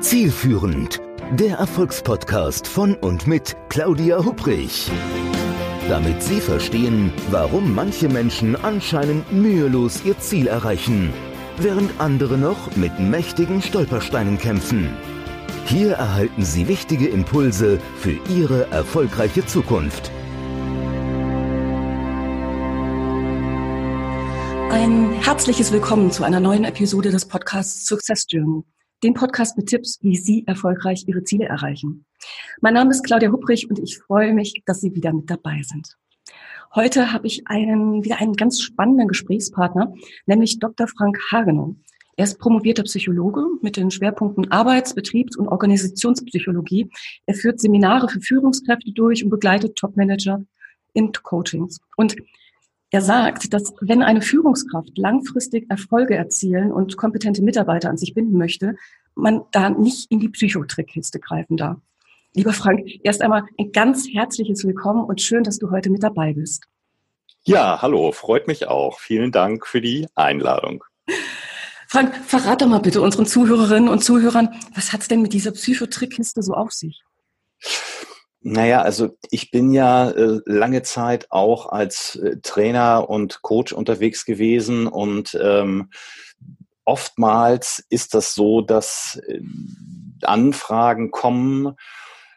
Zielführend, der Erfolgspodcast von und mit Claudia Hubrich. Damit Sie verstehen, warum manche Menschen anscheinend mühelos ihr Ziel erreichen, während andere noch mit mächtigen Stolpersteinen kämpfen. Hier erhalten Sie wichtige Impulse für Ihre erfolgreiche Zukunft. Ein herzliches Willkommen zu einer neuen Episode des Podcasts Success Journey den Podcast mit Tipps, wie Sie erfolgreich Ihre Ziele erreichen. Mein Name ist Claudia Hupprich und ich freue mich, dass Sie wieder mit dabei sind. Heute habe ich einen, wieder einen ganz spannenden Gesprächspartner, nämlich Dr. Frank Hagenow. Er ist promovierter Psychologe mit den Schwerpunkten Arbeits-, Betriebs- und Organisationspsychologie. Er führt Seminare für Führungskräfte durch und begleitet Topmanager in Coachings. Und er sagt, dass wenn eine Führungskraft langfristig Erfolge erzielen und kompetente Mitarbeiter an sich binden möchte, man da nicht in die Psychotrickkiste greifen darf. Lieber Frank, erst einmal ein ganz herzliches Willkommen und schön, dass du heute mit dabei bist. Ja, hallo, freut mich auch. Vielen Dank für die Einladung. Frank, verrat doch mal bitte unseren Zuhörerinnen und Zuhörern, was hat es denn mit dieser Psychotrickkiste so auf sich? Naja, also ich bin ja äh, lange Zeit auch als äh, Trainer und Coach unterwegs gewesen und ähm, oftmals ist das so, dass äh, Anfragen kommen,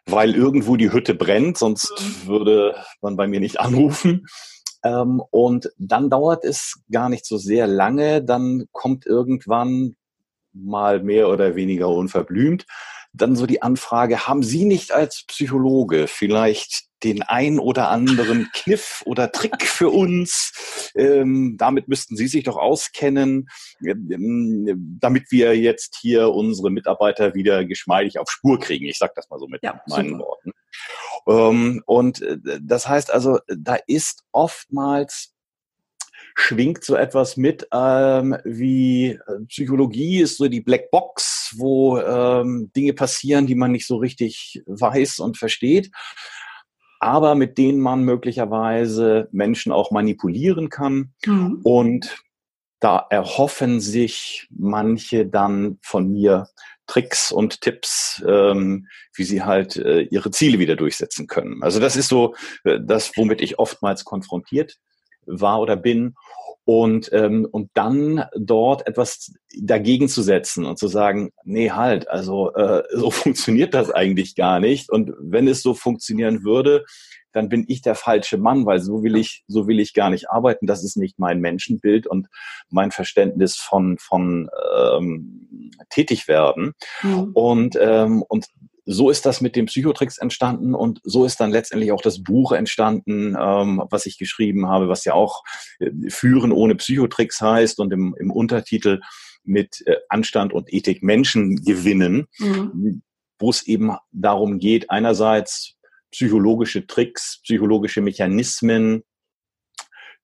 weil irgendwo die Hütte brennt, sonst mhm. würde man bei mir nicht anrufen. Ähm, und dann dauert es gar nicht so sehr lange, dann kommt irgendwann mal mehr oder weniger unverblümt dann so die Anfrage, haben Sie nicht als Psychologe vielleicht den ein oder anderen Kniff oder Trick für uns? Ähm, damit müssten Sie sich doch auskennen, ähm, damit wir jetzt hier unsere Mitarbeiter wieder geschmeidig auf Spur kriegen. Ich sage das mal so mit ja, meinen super. Worten. Ähm, und äh, das heißt also, da ist oftmals schwingt so etwas mit ähm, wie äh, Psychologie ist so die Black Box, wo ähm, Dinge passieren, die man nicht so richtig weiß und versteht, aber mit denen man möglicherweise Menschen auch manipulieren kann. Mhm. Und da erhoffen sich manche dann von mir Tricks und Tipps, ähm, wie sie halt äh, ihre Ziele wieder durchsetzen können. Also das ist so äh, das, womit ich oftmals konfrontiert war oder bin. Und, ähm, und dann dort etwas dagegen zu setzen und zu sagen, nee, halt, also äh, so funktioniert das eigentlich gar nicht. Und wenn es so funktionieren würde, dann bin ich der falsche Mann, weil so will ich, so will ich gar nicht arbeiten. Das ist nicht mein Menschenbild und mein Verständnis von, von ähm, tätig werden. Mhm. Und, ähm, und so ist das mit den Psychotricks entstanden und so ist dann letztendlich auch das Buch entstanden, ähm, was ich geschrieben habe, was ja auch äh, Führen ohne Psychotricks heißt und im, im Untertitel mit äh, Anstand und Ethik Menschen gewinnen, mhm. wo es eben darum geht, einerseits psychologische Tricks, psychologische Mechanismen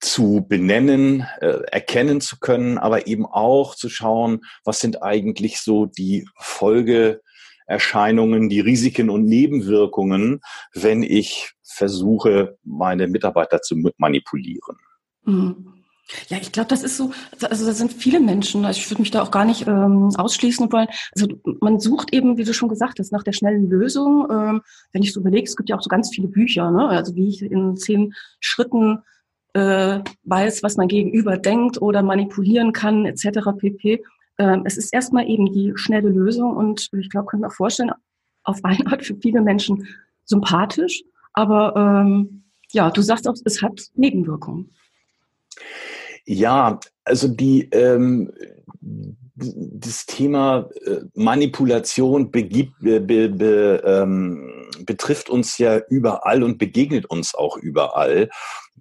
zu benennen, äh, erkennen zu können, aber eben auch zu schauen, was sind eigentlich so die Folge Erscheinungen, die Risiken und Nebenwirkungen, wenn ich versuche, meine Mitarbeiter zu manipulieren. Mhm. Ja, ich glaube, das ist so, also da sind viele Menschen, also ich würde mich da auch gar nicht ähm, ausschließen wollen. Also man sucht eben, wie du schon gesagt hast, nach der schnellen Lösung. Ähm, wenn ich so überlege, es gibt ja auch so ganz viele Bücher, ne? also wie ich in zehn Schritten äh, weiß, was mein Gegenüber denkt oder manipulieren kann, etc. pp. Ähm, es ist erstmal eben die schnelle Lösung und ich glaube, können wir vorstellen, auf eine Art für viele Menschen sympathisch, aber ähm, ja, du sagst auch, es hat Nebenwirkungen. Ja, also die ähm, das Thema äh, Manipulation begibt, be, be, ähm, betrifft uns ja überall und begegnet uns auch überall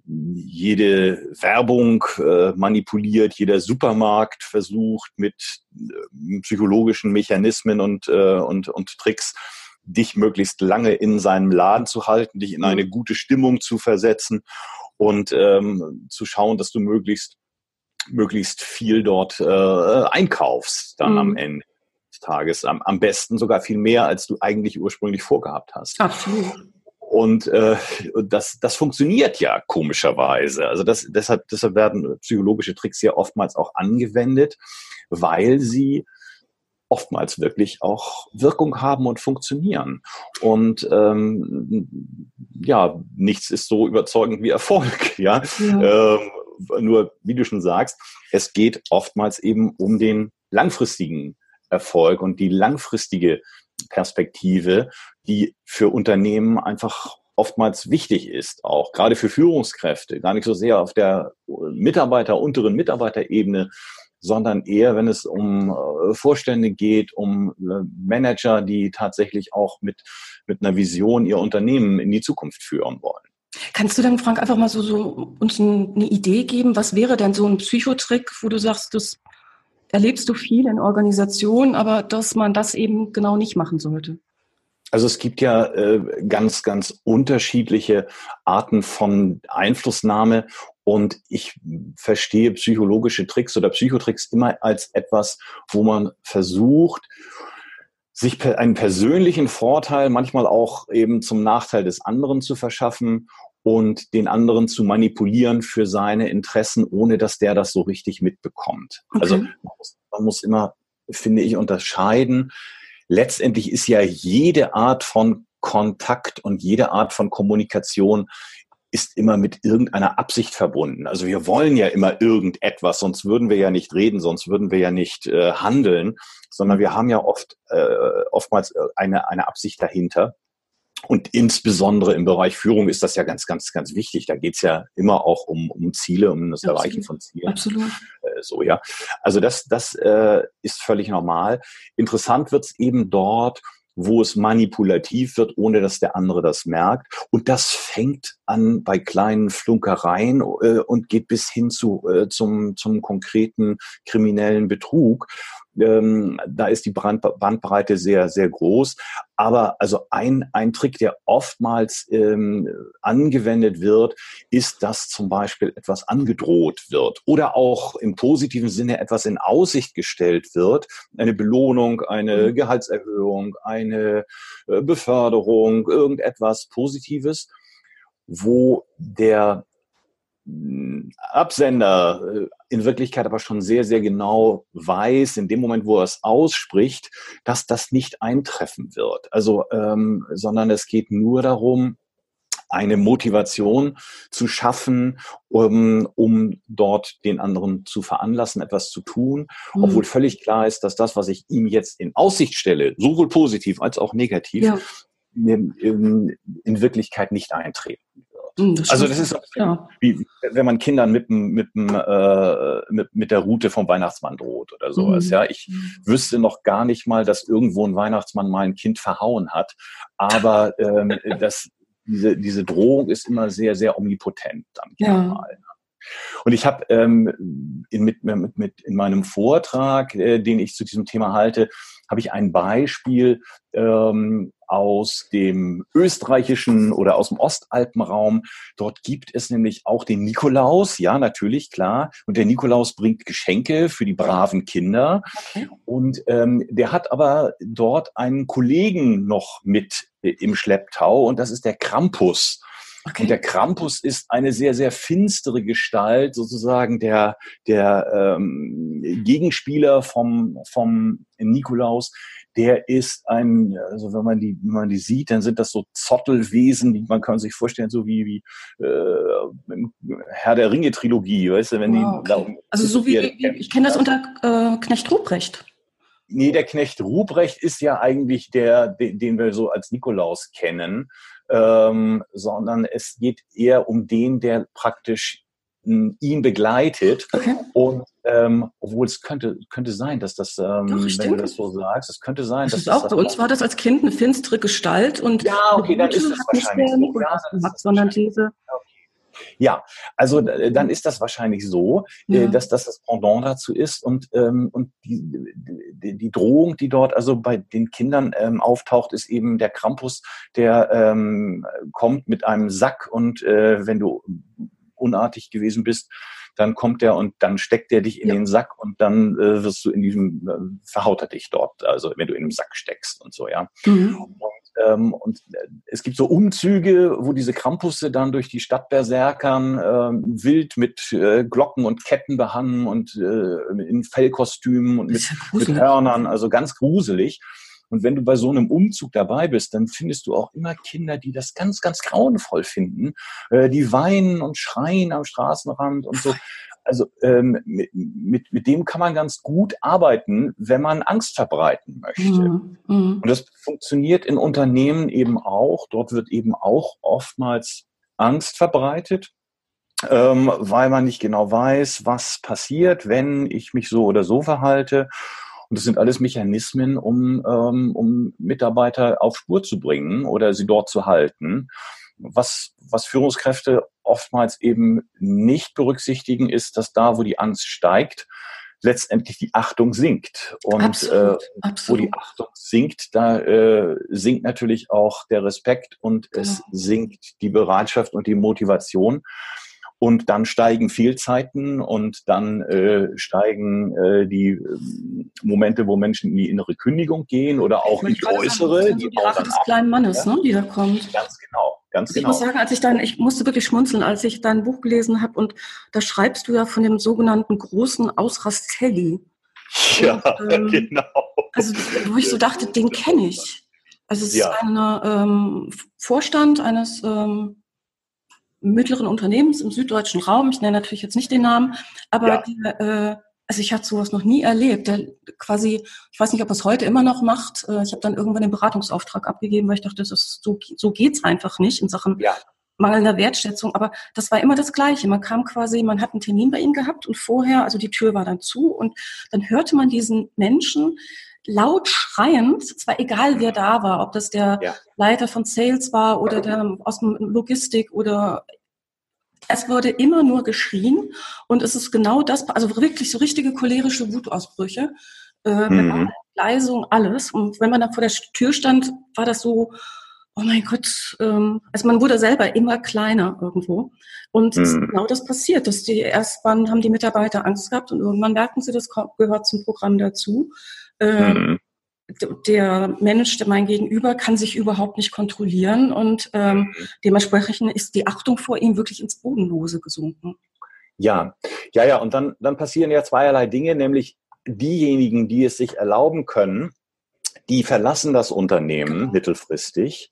jede Werbung äh, manipuliert, jeder Supermarkt versucht mit äh, psychologischen Mechanismen und, äh, und, und Tricks dich möglichst lange in seinem Laden zu halten, dich in eine mhm. gute Stimmung zu versetzen und ähm, zu schauen, dass du möglichst möglichst viel dort äh, einkaufst dann mhm. am Ende des Tages. Am, am besten sogar viel mehr, als du eigentlich ursprünglich vorgehabt hast. Absolut. Und äh, das, das funktioniert ja komischerweise. Also das, deshalb, deshalb werden psychologische Tricks ja oftmals auch angewendet, weil sie oftmals wirklich auch Wirkung haben und funktionieren. Und ähm, ja, nichts ist so überzeugend wie Erfolg. Ja, ja. Ähm, nur wie du schon sagst, es geht oftmals eben um den langfristigen Erfolg und die langfristige Perspektive, die für Unternehmen einfach oftmals wichtig ist, auch gerade für Führungskräfte, gar nicht so sehr auf der Mitarbeiter, unteren Mitarbeiterebene, sondern eher, wenn es um äh, Vorstände geht, um äh, Manager, die tatsächlich auch mit, mit einer Vision ihr Unternehmen in die Zukunft führen wollen. Kannst du dann, Frank, einfach mal so, so uns eine Idee geben? Was wäre denn so ein Psychotrick, wo du sagst, das erlebst du viel in Organisationen, aber dass man das eben genau nicht machen sollte? Also es gibt ja äh, ganz, ganz unterschiedliche Arten von Einflussnahme und ich verstehe psychologische Tricks oder Psychotricks immer als etwas, wo man versucht, sich einen persönlichen Vorteil, manchmal auch eben zum Nachteil des anderen zu verschaffen und den anderen zu manipulieren für seine Interessen, ohne dass der das so richtig mitbekommt. Okay. Also man muss, man muss immer, finde ich, unterscheiden. Letztendlich ist ja jede Art von Kontakt und jede Art von Kommunikation ist immer mit irgendeiner Absicht verbunden. Also wir wollen ja immer irgendetwas, sonst würden wir ja nicht reden, sonst würden wir ja nicht äh, handeln, sondern wir haben ja oft äh, oftmals äh, eine, eine Absicht dahinter. Und insbesondere im Bereich Führung ist das ja ganz, ganz, ganz wichtig. Da geht's ja immer auch um, um Ziele, um das Absolut. Erreichen von Zielen. Absolut. Äh, so, ja. Also das, das äh, ist völlig normal. Interessant wird's eben dort, wo es manipulativ wird, ohne dass der andere das merkt. Und das fängt an bei kleinen Flunkereien äh, und geht bis hin zu, äh, zum, zum konkreten kriminellen Betrug. Ähm, da ist die Brand Bandbreite sehr, sehr groß. Aber also ein, ein Trick, der oftmals ähm, angewendet wird, ist, dass zum Beispiel etwas angedroht wird oder auch im positiven Sinne etwas in Aussicht gestellt wird. Eine Belohnung, eine mhm. Gehaltserhöhung, eine äh, Beförderung, irgendetwas Positives, wo der Absender äh, in Wirklichkeit aber schon sehr, sehr genau weiß, in dem Moment, wo er es ausspricht, dass das nicht eintreffen wird. Also, ähm, sondern es geht nur darum, eine Motivation zu schaffen, um, um dort den anderen zu veranlassen, etwas zu tun, mhm. obwohl völlig klar ist, dass das, was ich ihm jetzt in Aussicht stelle, sowohl positiv als auch negativ, ja. in, in, in Wirklichkeit nicht eintreten das also das ist ja. wie wenn man Kindern mit, mit, äh, mit, mit der Route vom Weihnachtsmann droht oder sowas. Mhm. Ja, ich mhm. wüsste noch gar nicht mal, dass irgendwo ein Weihnachtsmann mal ein Kind verhauen hat, aber ähm, das, diese, diese Drohung ist immer sehr, sehr omnipotent dann ja. mal. Und ich habe ähm, in, mit, mit, mit in meinem Vortrag, äh, den ich zu diesem Thema halte, habe ich ein Beispiel ähm, aus dem österreichischen oder aus dem Ostalpenraum. Dort gibt es nämlich auch den Nikolaus, ja, natürlich, klar. Und der Nikolaus bringt Geschenke für die braven Kinder. Okay. Und ähm, der hat aber dort einen Kollegen noch mit im Schlepptau und das ist der Krampus. Okay. Und der Krampus ist eine sehr, sehr finstere Gestalt, sozusagen der, der ähm, Gegenspieler vom, vom Nikolaus. Der ist ein, also wenn man die, wenn man die sieht, dann sind das so Zottelwesen, die man kann sich vorstellen, so wie, wie äh, Herr der Ringe Trilogie, weißt du, wenn wow, die okay. Also so wie, wie ich kenne das unter äh, Knecht Ruprecht. Nee, der Knecht Ruprecht ist ja eigentlich der, den, wir so als Nikolaus kennen ähm, sondern es geht eher um den, der praktisch hm, ihn begleitet. Okay. Und ähm, obwohl es könnte, könnte sein, dass das, ähm, Doch, wenn du das so sagst, es könnte sein, das dass ist das. Auch, bei uns war das als Kind eine finstere Gestalt und ja, okay, dann ist das wahrscheinlich so. Ja, das sondern diese ja, also äh, dann ist das wahrscheinlich so, äh, ja. dass das das Pendant dazu ist und, ähm, und die, die, die Drohung, die dort also bei den Kindern ähm, auftaucht, ist eben der Krampus, der ähm, kommt mit einem Sack und äh, wenn du unartig gewesen bist, dann kommt er und dann steckt er dich in ja. den Sack und dann äh, wirst du in diesem, äh, verhaut er dich dort, also wenn du in dem Sack steckst und so, ja. Mhm. Und ähm, und äh, es gibt so Umzüge, wo diese Krampusse dann durch die Stadt berserkern, äh, wild mit äh, Glocken und Ketten behangen und äh, in Fellkostümen und mit, mit Hörnern, also ganz gruselig. Und wenn du bei so einem Umzug dabei bist, dann findest du auch immer Kinder, die das ganz, ganz grauenvoll finden. Äh, die weinen und schreien am Straßenrand und so. Also ähm, mit, mit, mit dem kann man ganz gut arbeiten, wenn man Angst verbreiten möchte. Mhm. mhm. Und das funktioniert in Unternehmen eben auch. Dort wird eben auch oftmals Angst verbreitet. Ähm, weil man nicht genau weiß, was passiert, wenn ich mich so oder so verhalte. Und das sind alles Mechanismen, um, ähm, um Mitarbeiter auf Spur zu bringen oder sie dort zu halten. Was, was Führungskräfte oftmals eben nicht berücksichtigen, ist, dass da, wo die Angst steigt, letztendlich die Achtung sinkt. Und absolut, äh, absolut. wo die Achtung sinkt, da äh, sinkt natürlich auch der Respekt und genau. es sinkt die Bereitschaft und die Motivation. Und dann steigen Fehlzeiten und dann äh, steigen äh, die äh, Momente, wo Menschen in die innere Kündigung gehen oder auch in die äußere. Sagen, die, die Rache des kleinen Mannes, ja? ne, die da kommt. Ganz genau. Ganz genau. Ich muss sagen, als ich dann, ich musste wirklich schmunzeln, als ich dein Buch gelesen habe und da schreibst du ja von dem sogenannten großen Ausrastelli. Ja, und, ähm, genau. Also wo ich so dachte, den kenne ich. Also es ja. ist ein ähm, Vorstand eines ähm, mittleren Unternehmens im süddeutschen Raum, ich nenne natürlich jetzt nicht den Namen, aber ja. der, äh, also ich hatte sowas noch nie erlebt. Der quasi, ich weiß nicht, ob er es heute immer noch macht. Äh, ich habe dann irgendwann den Beratungsauftrag abgegeben, weil ich dachte, das ist so, so geht's einfach nicht in Sachen ja. mangelnder Wertschätzung. Aber das war immer das Gleiche. Man kam quasi, man hat einen Termin bei ihm gehabt und vorher, also die Tür war dann zu und dann hörte man diesen Menschen laut schreiend, zwar egal wer da war, ob das der ja. Leiter von Sales war oder der aus dem Logistik oder es wurde immer nur geschrien und es ist genau das, also wirklich so richtige cholerische Wutausbrüche, äh, mhm. Leisung, alles. Und wenn man da vor der Tür stand, war das so, oh mein Gott, ähm, also man wurde selber immer kleiner irgendwo. Und mhm. genau das passiert, dass die erstmal haben die Mitarbeiter Angst gehabt und irgendwann merken sie, das gehört zum Programm dazu. Äh, mhm. Der Mensch, der mein Gegenüber, kann sich überhaupt nicht kontrollieren und ähm, mhm. dementsprechend ist die Achtung vor ihm wirklich ins Bodenlose gesunken. Ja, ja, ja. Und dann, dann passieren ja zweierlei Dinge, nämlich diejenigen, die es sich erlauben können, die verlassen das Unternehmen genau. mittelfristig.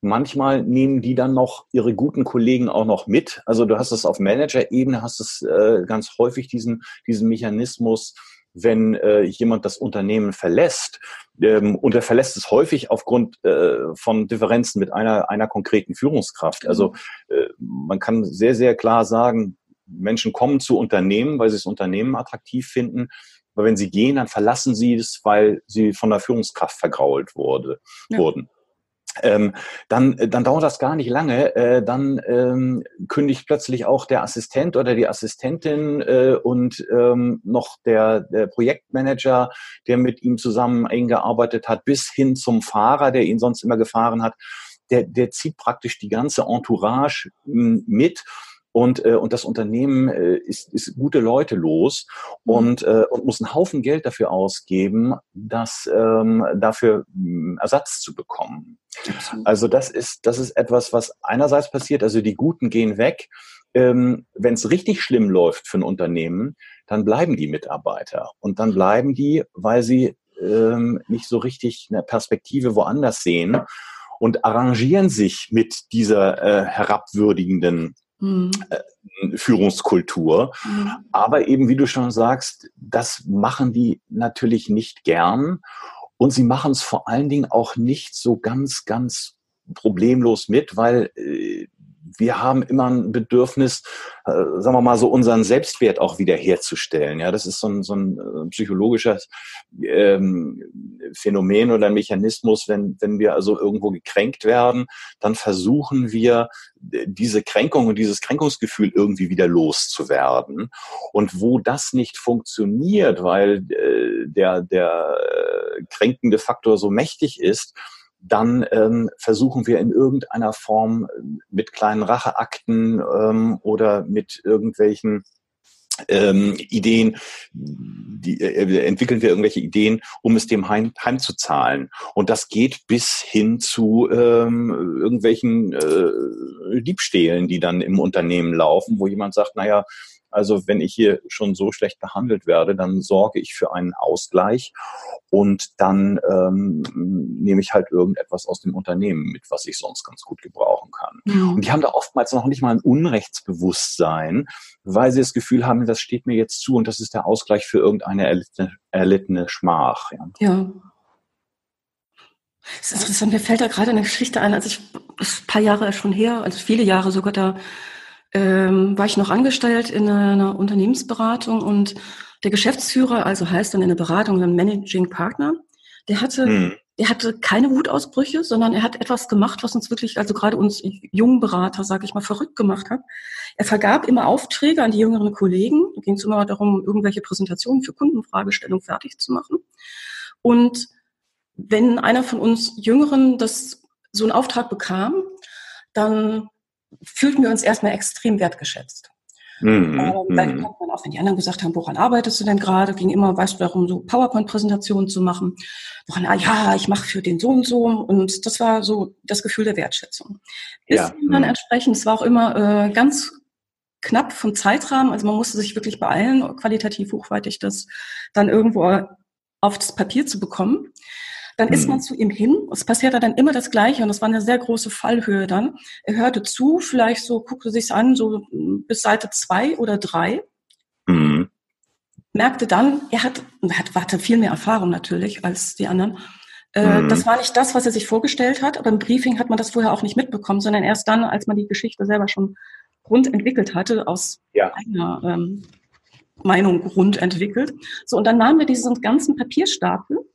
Manchmal nehmen die dann noch ihre guten Kollegen auch noch mit. Also du hast es auf Manager-Ebene, hast es äh, ganz häufig diesen, diesen Mechanismus, wenn äh, jemand das Unternehmen verlässt, ähm, und er verlässt es häufig aufgrund äh, von Differenzen mit einer, einer konkreten Führungskraft. Also mhm. äh, man kann sehr, sehr klar sagen, Menschen kommen zu Unternehmen, weil sie das Unternehmen attraktiv finden. Aber wenn sie gehen, dann verlassen sie es, weil sie von der Führungskraft vergrault wurde, ja. wurden ähm, dann, äh, dann dauert das gar nicht lange. Äh, dann ähm, kündigt plötzlich auch der Assistent oder die Assistentin äh, und ähm, noch der, der Projektmanager, der mit ihm zusammen eingearbeitet hat, bis hin zum Fahrer, der ihn sonst immer gefahren hat, der, der zieht praktisch die ganze Entourage hm, mit und, äh, und das Unternehmen äh, ist, ist gute Leute los mhm. und, äh, und muss einen Haufen Geld dafür ausgeben, das ähm, dafür mh, Ersatz zu bekommen. Also das ist, das ist etwas, was einerseits passiert, also die Guten gehen weg. Ähm, Wenn es richtig schlimm läuft für ein Unternehmen, dann bleiben die Mitarbeiter. Und dann bleiben die, weil sie ähm, nicht so richtig eine Perspektive woanders sehen und arrangieren sich mit dieser äh, herabwürdigenden mhm. äh, Führungskultur. Mhm. Aber eben, wie du schon sagst, das machen die natürlich nicht gern. Und sie machen es vor allen Dingen auch nicht so ganz, ganz problemlos mit, weil äh, wir haben immer ein Bedürfnis, äh, sagen wir mal so, unseren Selbstwert auch wiederherzustellen. Ja, das ist so ein, so ein äh, psychologisches ähm, Phänomen oder ein Mechanismus. Wenn, wenn wir also irgendwo gekränkt werden, dann versuchen wir, diese Kränkung und dieses Kränkungsgefühl irgendwie wieder loszuwerden. Und wo das nicht funktioniert, weil äh, der, der äh, kränkende Faktor so mächtig ist, dann ähm, versuchen wir in irgendeiner Form mit kleinen Racheakten ähm, oder mit irgendwelchen ähm, Ideen, die, äh, entwickeln wir irgendwelche Ideen, um es dem heim, heimzuzahlen. Und das geht bis hin zu ähm, irgendwelchen äh, Diebstählen, die dann im Unternehmen laufen, wo jemand sagt, naja, also wenn ich hier schon so schlecht behandelt werde, dann sorge ich für einen Ausgleich und dann ähm, nehme ich halt irgendetwas aus dem Unternehmen mit, was ich sonst ganz gut gebrauchen kann. Mhm. Und die haben da oftmals noch nicht mal ein Unrechtsbewusstsein, weil sie das Gefühl haben, das steht mir jetzt zu und das ist der Ausgleich für irgendeine erlittene, erlittene Schmach. Ja. ja. Das ist interessant. Mir fällt da gerade eine Geschichte ein, als ich, das ist ein paar Jahre schon her, also viele Jahre sogar, da ähm, war ich noch angestellt in einer Unternehmensberatung und der Geschäftsführer, also heißt dann in der Beratung ein Managing Partner, der hatte, mhm. der hatte keine Wutausbrüche, sondern er hat etwas gemacht, was uns wirklich, also gerade uns jungen Berater, sage ich mal, verrückt gemacht hat. Er vergab immer Aufträge an die jüngeren Kollegen. Da ging es immer darum, irgendwelche Präsentationen für Kundenfragestellungen fertig zu machen. Und wenn einer von uns Jüngeren das so einen Auftrag bekam, dann fühlten wir uns erstmal extrem wertgeschätzt. Mhm. Ähm, dann kommt man auch, wenn die anderen gesagt haben, woran arbeitest du denn gerade, ging immer, weißt du, darum, so PowerPoint-Präsentationen zu machen. Woran, ah ja, ich mache für den so und so. Und das war so das Gefühl der Wertschätzung. Bis ja. dann mhm. entsprechend, es war auch immer äh, ganz knapp vom Zeitrahmen, also man musste sich wirklich beeilen, qualitativ hochwertig das dann irgendwo auf das Papier zu bekommen. Dann ist man hm. zu ihm hin. Es passierte dann immer das Gleiche und das war eine sehr große Fallhöhe dann. Er hörte zu, vielleicht so, guckte sich's an, so bis Seite zwei oder drei. Mhm. Merkte dann, er hat, er hat, hatte viel mehr Erfahrung natürlich als die anderen. Äh, mhm. Das war nicht das, was er sich vorgestellt hat, aber im Briefing hat man das vorher auch nicht mitbekommen, sondern erst dann, als man die Geschichte selber schon rund entwickelt hatte, aus ja. eigener ähm, Meinung rund entwickelt. So, und dann nahmen wir diesen ganzen Papierstapel es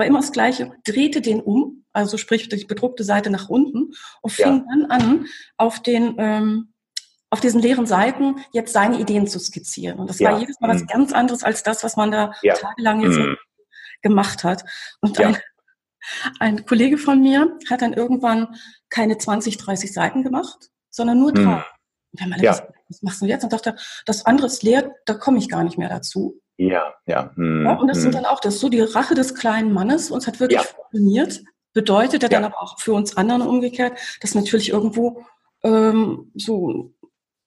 war immer das Gleiche, drehte den um, also sprich die bedruckte Seite nach unten und fing ja. dann an, auf den ähm, auf diesen leeren Seiten jetzt seine Ideen zu skizzieren. Und das ja. war jedes Mal was mhm. ganz anderes als das, was man da ja. tagelang jetzt mhm. gemacht hat. Und ein, ein Kollege von mir hat dann irgendwann keine 20, 30 Seiten gemacht, sondern nur drei. Mhm. Und dann ja. was machst du jetzt? Und dachte, das andere ist leer, da komme ich gar nicht mehr dazu. Ja, ja. Hm, ja und das hm. sind dann auch, das so die Rache des kleinen Mannes. Uns hat wirklich ja. funktioniert. Bedeutet ja dann aber auch für uns anderen umgekehrt, dass natürlich irgendwo ähm, so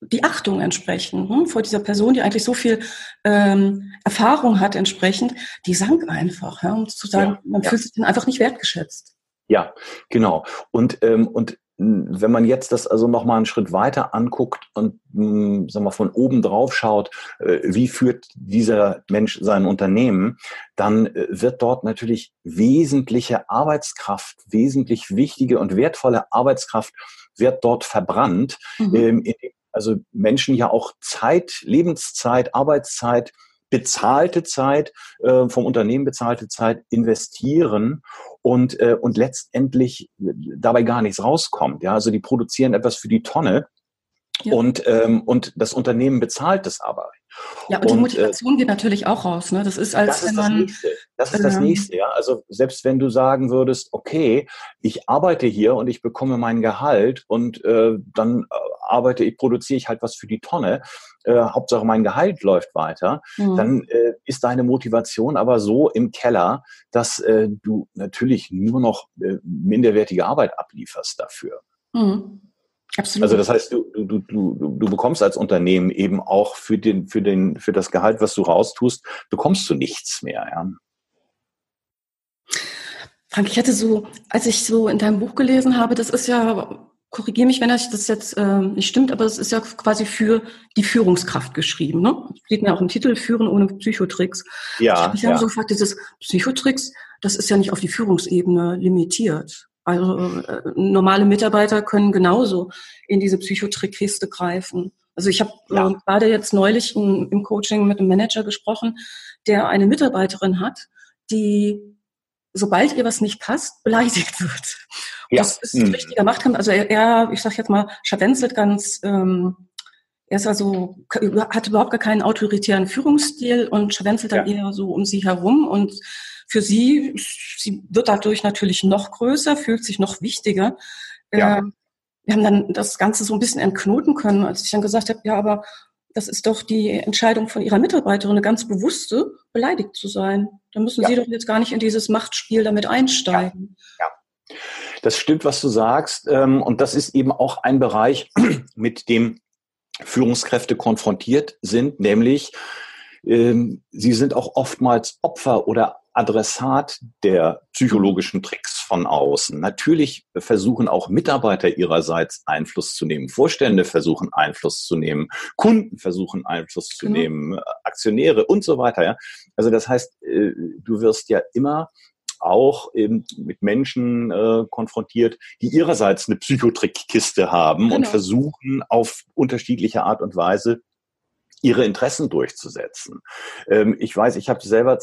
die Achtung entsprechend hm, vor dieser Person, die eigentlich so viel ähm, Erfahrung hat entsprechend, die sank einfach. Ja, um zu sagen, man fühlt sich dann einfach nicht wertgeschätzt. Ja, genau. Und, ähm, und wenn man jetzt das also noch mal einen Schritt weiter anguckt und mh, sagen wir, von oben drauf schaut, äh, wie führt dieser Mensch sein Unternehmen, dann äh, wird dort natürlich wesentliche Arbeitskraft, wesentlich wichtige und wertvolle Arbeitskraft wird dort verbrannt, mhm. ähm, also Menschen ja auch Zeit, Lebenszeit, Arbeitszeit bezahlte Zeit, äh, vom Unternehmen bezahlte Zeit investieren und, äh, und letztendlich dabei gar nichts rauskommt. Ja, also die produzieren etwas für die Tonne ja. und, ähm, und das Unternehmen bezahlt es aber. Ja, und, und die Motivation äh, geht natürlich auch raus. Ne? Das ist, als das wenn man. Das, das ist das ähm, nächste, ja. Also selbst wenn du sagen würdest, okay, ich arbeite hier und ich bekomme mein Gehalt und äh, dann äh, arbeite ich, produziere ich halt was für die Tonne, äh, Hauptsache mein Gehalt läuft weiter, mhm. dann äh, ist deine Motivation aber so im Keller, dass äh, du natürlich nur noch äh, minderwertige Arbeit ablieferst dafür. Mhm. Absolut. Also das heißt, du, du, du, du bekommst als Unternehmen eben auch für, den, für, den, für das Gehalt, was du raustust, bekommst du nichts mehr. Ja. Frank, ich hatte so, als ich so in deinem Buch gelesen habe, das ist ja korrigiere mich, wenn das jetzt äh, nicht stimmt, aber es ist ja quasi für die Führungskraft geschrieben. Ne? Steht mir auch im Titel, Führen ohne Psychotricks. Ja. Ich habe mich ja. so gefragt, dieses Psychotricks, das ist ja nicht auf die Führungsebene limitiert. Also äh, normale Mitarbeiter können genauso in diese Psychotrickkiste greifen. Also ich habe ja. äh, gerade jetzt neulich in, im Coaching mit einem Manager gesprochen, der eine Mitarbeiterin hat, die sobald ihr was nicht passt, beleidigt wird. Ja. Das ist ein mhm. richtiger Machtkampf. Also er, er ich sag jetzt mal, scharwenzelt ganz, ähm, er ist also, hat überhaupt gar keinen autoritären Führungsstil und scharwenzelt dann ja. eher so um sie herum und für sie, sie wird dadurch natürlich noch größer, fühlt sich noch wichtiger. Ja. Äh, wir haben dann das Ganze so ein bisschen entknoten können, als ich dann gesagt habe, ja, aber das ist doch die Entscheidung von Ihrer Mitarbeiterin, eine ganz bewusste, beleidigt zu sein. Da müssen ja. Sie doch jetzt gar nicht in dieses Machtspiel damit einsteigen. Ja. ja. Das stimmt, was du sagst. Ähm, und das ist eben auch ein Bereich, mit dem Führungskräfte konfrontiert sind, nämlich ähm, sie sind auch oftmals Opfer oder Adressat der psychologischen Tricks von außen. Natürlich versuchen auch Mitarbeiter ihrerseits Einfluss zu nehmen, Vorstände versuchen Einfluss zu nehmen, Kunden versuchen Einfluss zu genau. nehmen, Aktionäre und so weiter. Ja? Also das heißt, äh, du wirst ja immer auch eben mit Menschen äh, konfrontiert, die ihrerseits eine Psychotrickkiste haben genau. und versuchen auf unterschiedliche Art und Weise ihre Interessen durchzusetzen. Ähm, ich weiß, ich habe selber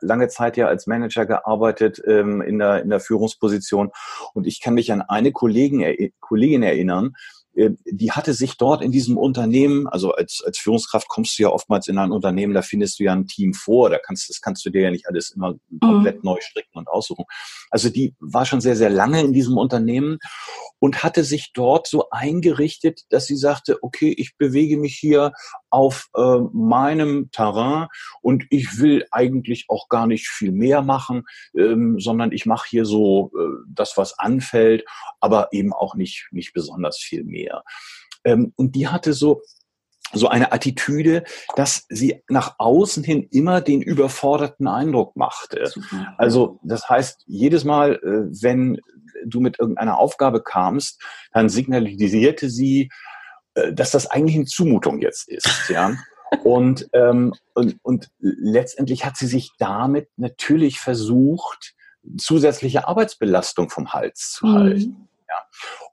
lange Zeit ja als Manager gearbeitet ähm, in, der, in der Führungsposition und ich kann mich an eine Kollegin, Kollegin erinnern, die hatte sich dort in diesem Unternehmen, also als, als Führungskraft kommst du ja oftmals in ein Unternehmen, da findest du ja ein Team vor, da kannst, das kannst du dir ja nicht alles immer komplett mhm. neu stricken und aussuchen. Also die war schon sehr, sehr lange in diesem Unternehmen und hatte sich dort so eingerichtet, dass sie sagte, okay, ich bewege mich hier auf äh, meinem Terrain und ich will eigentlich auch gar nicht viel mehr machen, ähm, sondern ich mache hier so äh, das, was anfällt, aber eben auch nicht, nicht besonders viel mehr. Ähm, und die hatte so so eine Attitüde, dass sie nach außen hin immer den überforderten Eindruck machte. Also das heißt, jedes Mal, äh, wenn du mit irgendeiner Aufgabe kamst, dann signalisierte sie, äh, dass das eigentlich eine Zumutung jetzt ist. Ja. Und, ähm, und, und letztendlich hat sie sich damit natürlich versucht, zusätzliche Arbeitsbelastung vom Hals zu mhm. halten.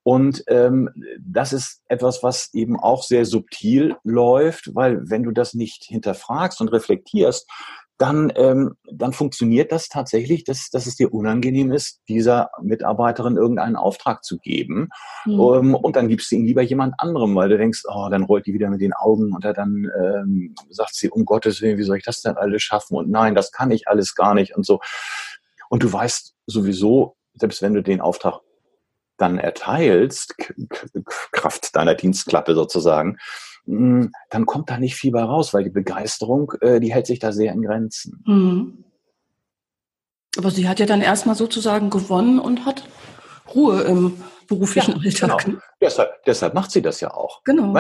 Und ähm, das ist etwas, was eben auch sehr subtil läuft, weil wenn du das nicht hinterfragst und reflektierst, dann, ähm, dann funktioniert das tatsächlich, dass, dass es dir unangenehm ist, dieser Mitarbeiterin irgendeinen Auftrag zu geben. Mhm. Um, und dann gibst du ihn lieber jemand anderem, weil du denkst, oh, dann rollt die wieder mit den Augen und dann ähm, sagt sie, um Gottes Willen, wie soll ich das denn alles schaffen? Und nein, das kann ich alles gar nicht und so. Und du weißt sowieso, selbst wenn du den Auftrag dann erteilst, Kraft deiner Dienstklappe sozusagen, hm, dann kommt da nicht viel bei raus, weil die Begeisterung, äh, die hält sich da sehr in Grenzen. Mhm. Aber sie hat ja dann erstmal sozusagen gewonnen und hat Ruhe im beruflichen ja, Alltag. Genau. Deshalb, deshalb macht sie das ja auch. Genau.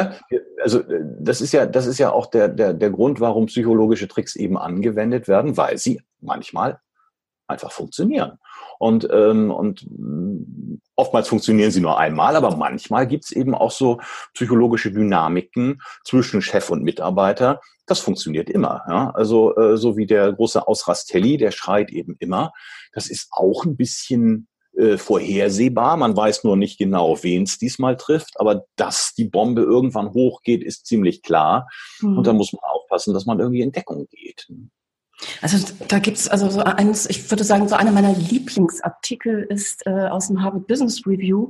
Also äh, das ist ja, das ist ja auch der, der, der Grund, warum psychologische Tricks eben angewendet werden, weil sie manchmal einfach funktionieren. Und, ähm, und oftmals funktionieren sie nur einmal, aber manchmal gibt es eben auch so psychologische Dynamiken zwischen Chef und Mitarbeiter. Das funktioniert immer. Ja? Also äh, so wie der große Ausrastelli, der schreit eben immer. Das ist auch ein bisschen äh, vorhersehbar. Man weiß nur nicht genau, wen es diesmal trifft, aber dass die Bombe irgendwann hochgeht, ist ziemlich klar. Mhm. Und da muss man aufpassen, dass man irgendwie in Deckung geht. Also da gibt's also so eines, ich würde sagen, so einer meiner Lieblingsartikel ist äh, aus dem Harvard Business Review,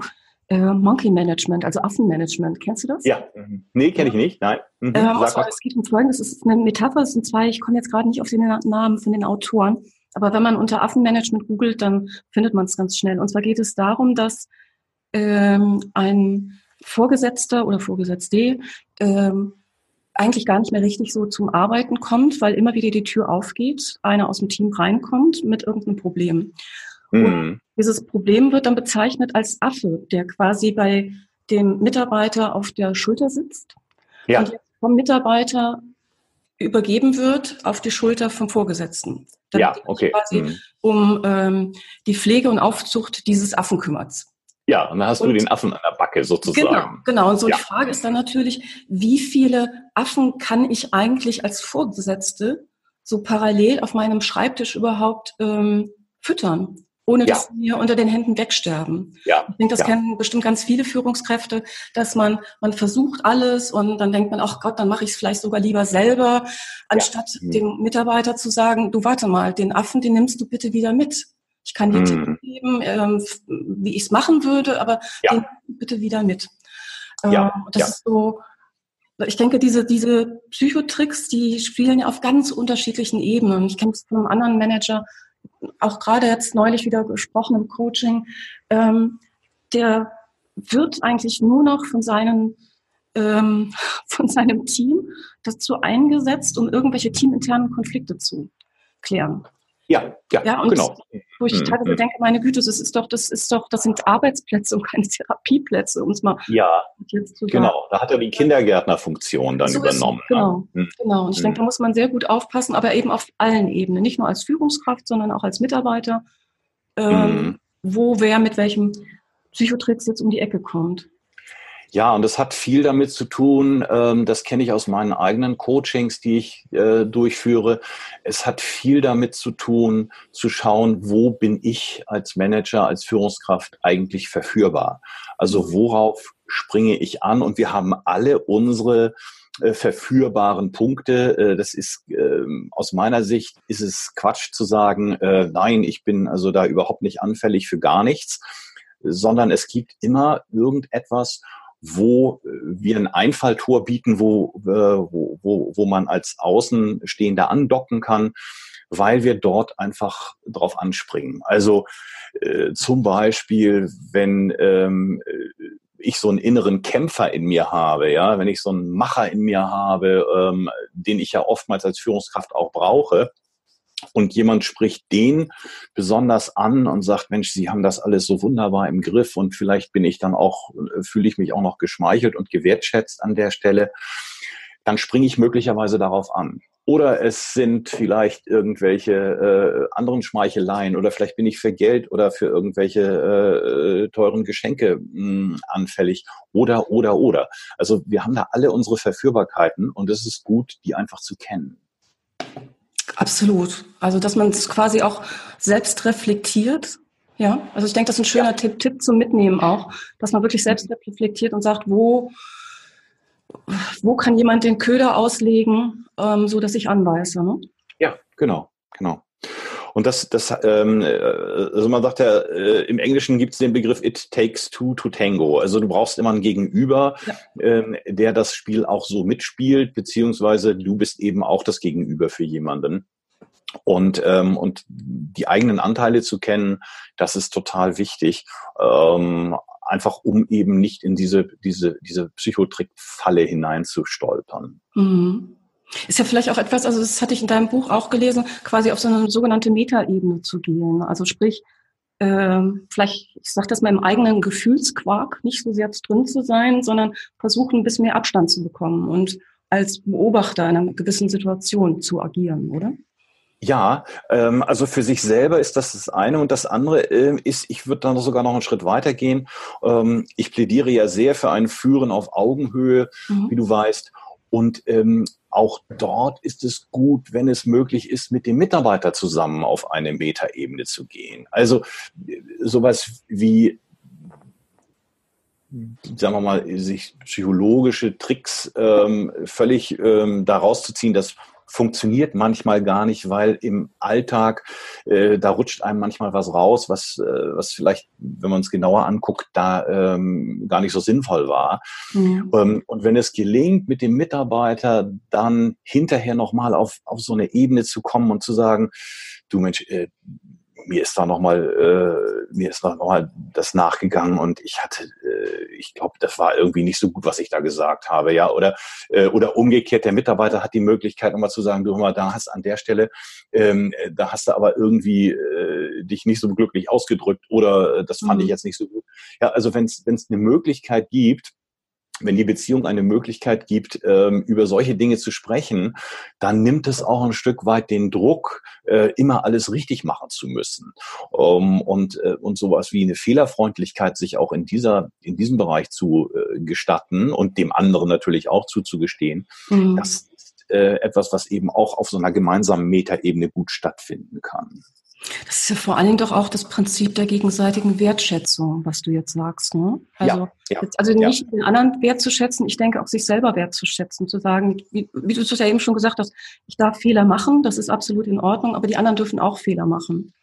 äh, Monkey Management, also Affenmanagement. Kennst du das? Ja, mhm. nee, kenne ich nicht, nein. Mhm. Ähm, also, es geht um Folgendes, es ist eine Metapher, es sind zwei, ich komme jetzt gerade nicht auf den Namen von den Autoren, aber wenn man unter Affenmanagement googelt, dann findet man es ganz schnell. Und zwar geht es darum, dass ähm, ein Vorgesetzter oder Vorgesetzte ähm, eigentlich gar nicht mehr richtig so zum Arbeiten kommt, weil immer wieder die Tür aufgeht, einer aus dem Team reinkommt mit irgendeinem Problem. Mhm. Und dieses Problem wird dann bezeichnet als Affe, der quasi bei dem Mitarbeiter auf der Schulter sitzt ja. und vom Mitarbeiter übergeben wird auf die Schulter vom Vorgesetzten. Damit ja, okay. quasi mhm. um ähm, die Pflege und Aufzucht dieses Affen kümmert. Ja, und dann hast und, du den Affen an der Backe sozusagen. Genau, genau. Und so ja. die Frage ist dann natürlich, wie viele Affen kann ich eigentlich als Vorgesetzte so parallel auf meinem Schreibtisch überhaupt ähm, füttern, ohne ja. dass sie mir unter den Händen wegsterben. Ja. Ich denke, das ja. kennen bestimmt ganz viele Führungskräfte, dass man, man versucht alles und dann denkt man, ach Gott, dann mache ich es vielleicht sogar lieber selber, anstatt ja. mhm. dem Mitarbeiter zu sagen, du warte mal, den Affen, den nimmst du bitte wieder mit. Ich kann dir mhm. Tipps geben, ähm, wie ich es machen würde, aber ja. bitte wieder mit. Ähm, ja. Das ja. ist so, ich denke, diese, diese Psychotricks, die spielen ja auf ganz unterschiedlichen Ebenen. Ich kenne es von einem anderen Manager, auch gerade jetzt neulich wieder gesprochen im Coaching, ähm, der wird eigentlich nur noch von seinen ähm, von seinem Team dazu eingesetzt, um irgendwelche teaminternen Konflikte zu klären. Ja, ja, ja genau. Wo ich mhm, teilweise mhm. denke, meine Güte, das ist doch, das ist doch, das sind Arbeitsplätze und keine Therapieplätze, um es mal ja, jetzt zu sagen. Genau, da hat er die Kindergärtnerfunktion dann so übernommen. Ist, genau, ne? genau. Und ich mhm. denke, da muss man sehr gut aufpassen, aber eben auf allen Ebenen, nicht nur als Führungskraft, sondern auch als Mitarbeiter, ähm, mhm. wo wer mit welchem Psychotricks jetzt um die Ecke kommt. Ja, und das hat viel damit zu tun, ähm, das kenne ich aus meinen eigenen Coachings, die ich äh, durchführe. Es hat viel damit zu tun, zu schauen, wo bin ich als Manager, als Führungskraft eigentlich verführbar? Also worauf springe ich an? Und wir haben alle unsere äh, verführbaren Punkte. Äh, das ist äh, aus meiner Sicht ist es Quatsch zu sagen, äh, nein, ich bin also da überhaupt nicht anfällig für gar nichts, sondern es gibt immer irgendetwas, wo wir ein Einfalltor bieten, wo, äh, wo, wo, wo man als Außenstehender andocken kann, weil wir dort einfach drauf anspringen. Also äh, zum Beispiel, wenn ähm, ich so einen inneren Kämpfer in mir habe, ja, wenn ich so einen Macher in mir habe, ähm, den ich ja oftmals als Führungskraft auch brauche, und jemand spricht den besonders an und sagt, Mensch, Sie haben das alles so wunderbar im Griff und vielleicht bin ich dann auch, äh, fühle ich mich auch noch geschmeichelt und gewertschätzt an der Stelle, dann springe ich möglicherweise darauf an. Oder es sind vielleicht irgendwelche äh, anderen Schmeicheleien oder vielleicht bin ich für Geld oder für irgendwelche äh, teuren Geschenke mh, hm, anfällig oder, oder, oder. Also wir haben da alle unsere Verführbarkeiten und es ist gut, die einfach zu kennen. Absolut. Also, dass man es quasi auch selbst reflektiert. Ja, also ich denke, das ist ein schöner ja. Tipp, Tipp zum Mitnehmen auch, dass man wirklich selbst reflektiert und sagt, wo, wo kann jemand den Köder auslegen, ähm, so dass ich anweise. Ne? Ja, genau, genau. Und das, das, ähm, äh, also man sagt ja, äh, im Englischen gibt es den Begriff It takes two to tango. Also du brauchst immer einen Gegenüber, ja. ähm, der das Spiel auch so mitspielt, beziehungsweise du bist eben auch das Gegenüber für jemanden. Und, ähm, und die eigenen Anteile zu kennen, das ist total wichtig. Ähm, einfach um eben nicht in diese, diese, diese Psychotrick-Falle hineinzustolpern. Mhm. Ist ja vielleicht auch etwas, also das hatte ich in deinem Buch auch gelesen, quasi auf so eine sogenannte Metaebene zu gehen. Also sprich, äh, vielleicht, ich sage das mal im eigenen Gefühlsquark, nicht so sehr drin zu sein, sondern versuchen, ein bisschen mehr Abstand zu bekommen und als Beobachter in einer gewissen Situation zu agieren, oder? Ja, ähm, also für sich selber ist das das eine und das andere äh, ist, ich würde dann sogar noch einen Schritt weiter gehen. Ähm, ich plädiere ja sehr für ein Führen auf Augenhöhe, mhm. wie du weißt. Und ähm, auch dort ist es gut, wenn es möglich ist, mit dem Mitarbeiter zusammen auf eine Metaebene zu gehen. Also sowas wie sagen wir mal, sich psychologische Tricks ähm, völlig ähm, daraus zu ziehen, dass funktioniert manchmal gar nicht, weil im Alltag, äh, da rutscht einem manchmal was raus, was, äh, was vielleicht, wenn man es genauer anguckt, da ähm, gar nicht so sinnvoll war. Mhm. Ähm, und wenn es gelingt, mit dem Mitarbeiter dann hinterher nochmal auf, auf so eine Ebene zu kommen und zu sagen, du Mensch, äh, mir ist da nochmal, äh, mir ist da nochmal das nachgegangen und ich hatte, äh, ich glaube, das war irgendwie nicht so gut, was ich da gesagt habe, ja, oder, äh, oder umgekehrt, der Mitarbeiter hat die Möglichkeit, nochmal zu sagen, du mal, da hast an der Stelle, ähm, da hast du aber irgendwie äh, dich nicht so glücklich ausgedrückt oder äh, das fand mhm. ich jetzt nicht so gut. Ja, also wenn es eine Möglichkeit gibt, wenn die Beziehung eine Möglichkeit gibt, ähm, über solche Dinge zu sprechen, dann nimmt es auch ein Stück weit den Druck, äh, immer alles richtig machen zu müssen. Ähm, und, äh, und sowas wie eine Fehlerfreundlichkeit sich auch in dieser, in diesem Bereich zu äh, gestatten und dem anderen natürlich auch zuzugestehen, mhm. das ist etwas, was eben auch auf so einer gemeinsamen Metaebene gut stattfinden kann. Das ist ja vor allen Dingen doch auch das Prinzip der gegenseitigen Wertschätzung, was du jetzt sagst. Ne? Also, ja, ja, jetzt, also nicht ja. den anderen wertzuschätzen, ich denke auch sich selber wertzuschätzen, zu sagen, wie, wie du es ja eben schon gesagt hast, ich darf Fehler machen, das ist absolut in Ordnung, aber die anderen dürfen auch Fehler machen.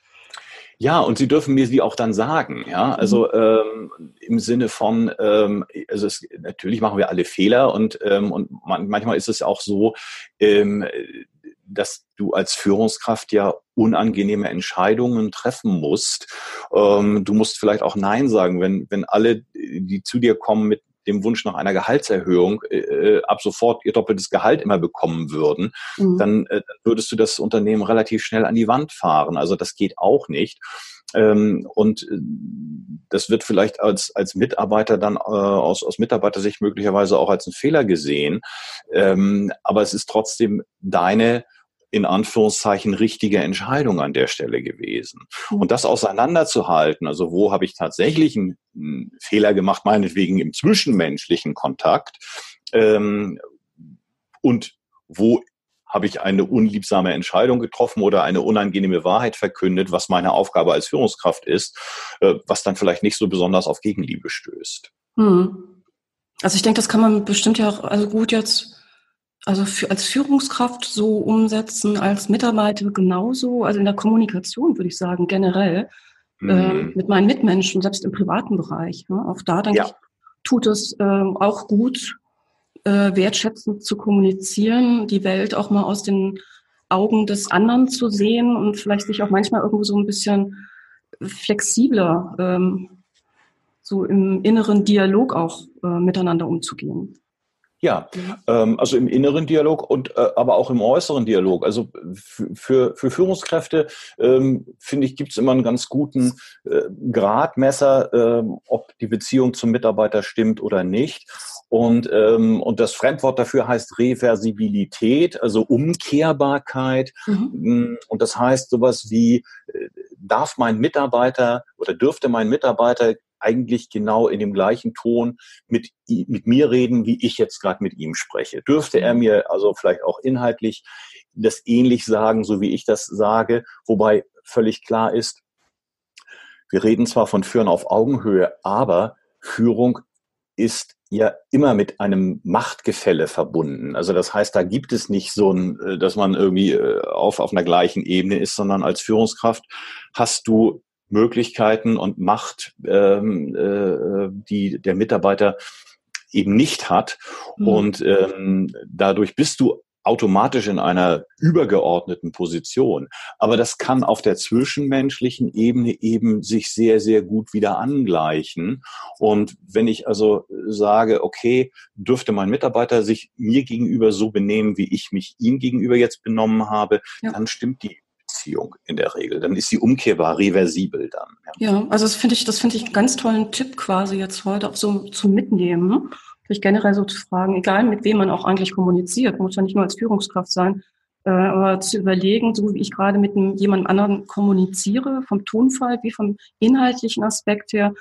Ja, und sie dürfen mir sie auch dann sagen, ja, also mhm. ähm, im Sinne von, ähm, also es, natürlich machen wir alle Fehler und ähm, und man, manchmal ist es auch so, ähm, dass du als Führungskraft ja unangenehme Entscheidungen treffen musst. Ähm, du musst vielleicht auch Nein sagen, wenn, wenn alle, die zu dir kommen mit dem Wunsch nach einer Gehaltserhöhung äh, äh, ab sofort ihr doppeltes Gehalt immer bekommen würden, mhm. dann äh, würdest du das Unternehmen relativ schnell an die Wand fahren. Also das geht auch nicht. Ähm, und äh, das wird vielleicht als, als Mitarbeiter dann äh, aus, aus Mitarbeitersicht möglicherweise auch als ein Fehler gesehen. Ähm, aber es ist trotzdem deine in Anführungszeichen richtige Entscheidung an der Stelle gewesen. Mhm. Und das auseinanderzuhalten, also wo habe ich tatsächlich einen, einen Fehler gemacht, meinetwegen im zwischenmenschlichen Kontakt, ähm, und wo habe ich eine unliebsame Entscheidung getroffen oder eine unangenehme Wahrheit verkündet, was meine Aufgabe als Führungskraft ist, äh, was dann vielleicht nicht so besonders auf Gegenliebe stößt. Hm. Also ich denke, das kann man bestimmt ja auch also gut jetzt also für, als Führungskraft so umsetzen, als Mitarbeiter genauso, also in der Kommunikation würde ich sagen, generell mhm. äh, mit meinen Mitmenschen, selbst im privaten Bereich. Ne? Auch da denke ja. ich, tut es äh, auch gut, äh, wertschätzend zu kommunizieren, die Welt auch mal aus den Augen des anderen zu sehen und vielleicht sich auch manchmal irgendwo so ein bisschen flexibler ähm, so im inneren Dialog auch äh, miteinander umzugehen. Ja, ähm, also im inneren Dialog und äh, aber auch im äußeren Dialog. Also für, für Führungskräfte ähm, finde ich gibt es immer einen ganz guten äh, Gradmesser, äh, ob die Beziehung zum Mitarbeiter stimmt oder nicht. Und, ähm, und das Fremdwort dafür heißt Reversibilität, also Umkehrbarkeit. Mhm. Mm, und das heißt sowas wie, äh, darf mein Mitarbeiter oder dürfte mein Mitarbeiter eigentlich genau in dem gleichen Ton mit, mit mir reden, wie ich jetzt gerade mit ihm spreche. Dürfte er mhm. mir also vielleicht auch inhaltlich das ähnlich sagen, so wie ich das sage, wobei völlig klar ist, wir reden zwar von Führen auf Augenhöhe, aber Führung ist ja immer mit einem Machtgefälle verbunden. Also das heißt, da gibt es nicht so ein, äh, dass man irgendwie äh, auf, auf einer gleichen Ebene ist, sondern als Führungskraft hast du Möglichkeiten und Macht, ähm, äh, die der Mitarbeiter eben nicht hat. Mhm. Und ähm, dadurch bist du automatisch in einer übergeordneten Position. Aber das kann auf der zwischenmenschlichen Ebene eben sich sehr, sehr gut wieder angleichen. Und wenn ich also sage, okay, dürfte mein Mitarbeiter sich mir gegenüber so benehmen, wie ich mich ihm gegenüber jetzt benommen habe, ja. dann stimmt die Beziehung in der Regel. Dann ist sie umkehrbar, reversibel dann. Ja, ja also das finde ich, das finde ich einen ganz tollen Tipp quasi jetzt heute auch so zum Mitnehmen. Sich generell so zu fragen, egal mit wem man auch eigentlich kommuniziert, muss ja nicht nur als Führungskraft sein, äh, aber zu überlegen, so wie ich gerade mit einem, jemand anderen kommuniziere, vom Tonfall wie vom inhaltlichen Aspekt her,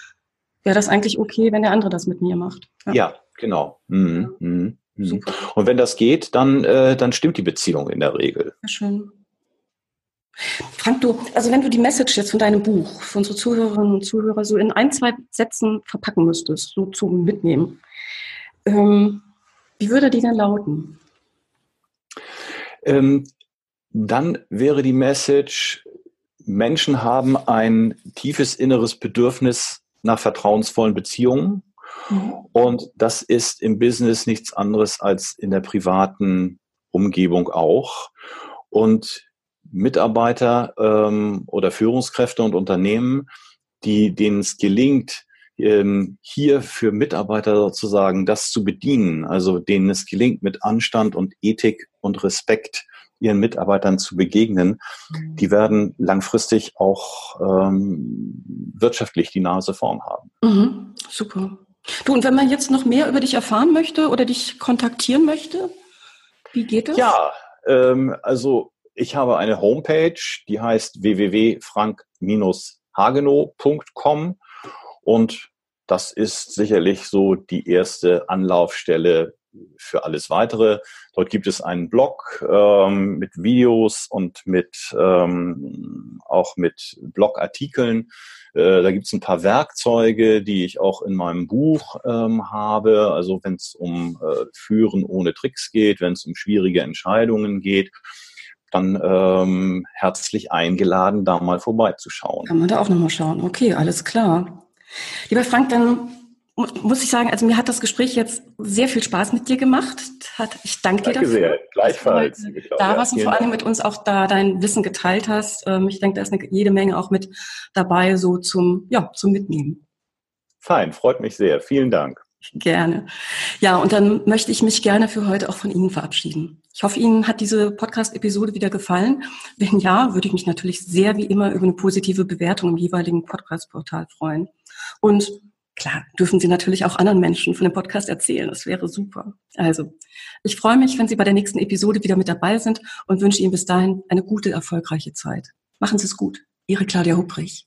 wäre das eigentlich okay, wenn der andere das mit mir macht. Ja, ja genau. Mhm. Mhm. Mhm. Und wenn das geht, dann, äh, dann stimmt die Beziehung in der Regel. Sehr schön. Frank, du, also wenn du die Message jetzt von deinem Buch für unsere Zuhörerinnen und Zuhörer so in ein, zwei Sätzen verpacken müsstest, so zum Mitnehmen, ähm, wie würde die denn lauten? Ähm, dann wäre die Message, Menschen haben ein tiefes inneres Bedürfnis nach vertrauensvollen Beziehungen. Mhm. Und das ist im Business nichts anderes als in der privaten Umgebung auch. Und Mitarbeiter ähm, oder Führungskräfte und Unternehmen, die, denen es gelingt, ähm, hier für Mitarbeiter sozusagen das zu bedienen, also denen es gelingt, mit Anstand und Ethik und Respekt ihren Mitarbeitern zu begegnen, mhm. die werden langfristig auch ähm, wirtschaftlich die Nase vorn haben. Mhm, super. Du, und wenn man jetzt noch mehr über dich erfahren möchte oder dich kontaktieren möchte, wie geht das? Ja, ähm, also ich habe eine Homepage, die heißt www.frank-hagenow.com und das ist sicherlich so die erste Anlaufstelle für alles weitere. Dort gibt es einen Blog ähm, mit Videos und mit ähm, auch mit Blogartikeln. Äh, da gibt es ein paar Werkzeuge, die ich auch in meinem Buch ähm, habe. Also wenn es um äh, Führen ohne Tricks geht, wenn es um schwierige Entscheidungen geht dann ähm, herzlich eingeladen, da mal vorbeizuschauen. Kann man da auch nochmal schauen. Okay, alles klar. Lieber Frank, dann muss ich sagen, also mir hat das Gespräch jetzt sehr viel Spaß mit dir gemacht. Hat, ich danke, danke dir dafür. Sehr. Gleichfalls. Da warst und vor allem mit uns auch da dein Wissen geteilt hast. Ähm, ich denke, da ist eine, jede Menge auch mit dabei, so zum, ja, zum Mitnehmen. Fein, freut mich sehr. Vielen Dank. Gerne. Ja, und dann möchte ich mich gerne für heute auch von Ihnen verabschieden. Ich hoffe, Ihnen hat diese Podcast-Episode wieder gefallen. Wenn ja, würde ich mich natürlich sehr wie immer über eine positive Bewertung im jeweiligen Podcast-Portal freuen. Und klar, dürfen Sie natürlich auch anderen Menschen von dem Podcast erzählen. Das wäre super. Also, ich freue mich, wenn Sie bei der nächsten Episode wieder mit dabei sind und wünsche Ihnen bis dahin eine gute, erfolgreiche Zeit. Machen Sie es gut. Ihre Claudia Hubrich.